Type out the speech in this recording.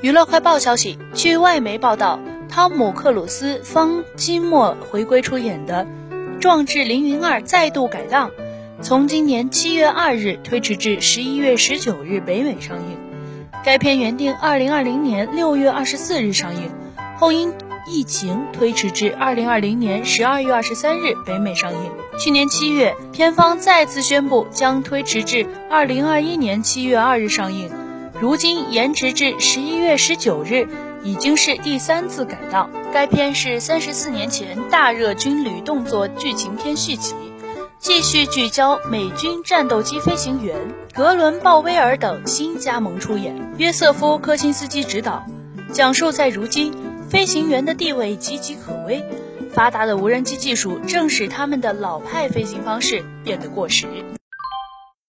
娱乐快报消息，据外媒报道，汤姆·克鲁斯、方基莫回归出演的《壮志凌云二》再度改档，从今年七月二日推迟至十一月十九日北美上映。该片原定二零二零年六月二十四日上映，后因疫情推迟至二零二零年十二月二十三日北美上映。去年七月，片方再次宣布将推迟至二零二一年七月二日上映。如今延迟至十一月十九日，已经是第三次改档。该片是三十四年前大热军旅动作剧情片续集，继续聚焦美军战斗机飞行员格伦·鲍威尔等新加盟出演，约瑟夫·科钦斯基执导，讲述在如今飞行员的地位岌岌可危，发达的无人机技术正使他们的老派飞行方式变得过时。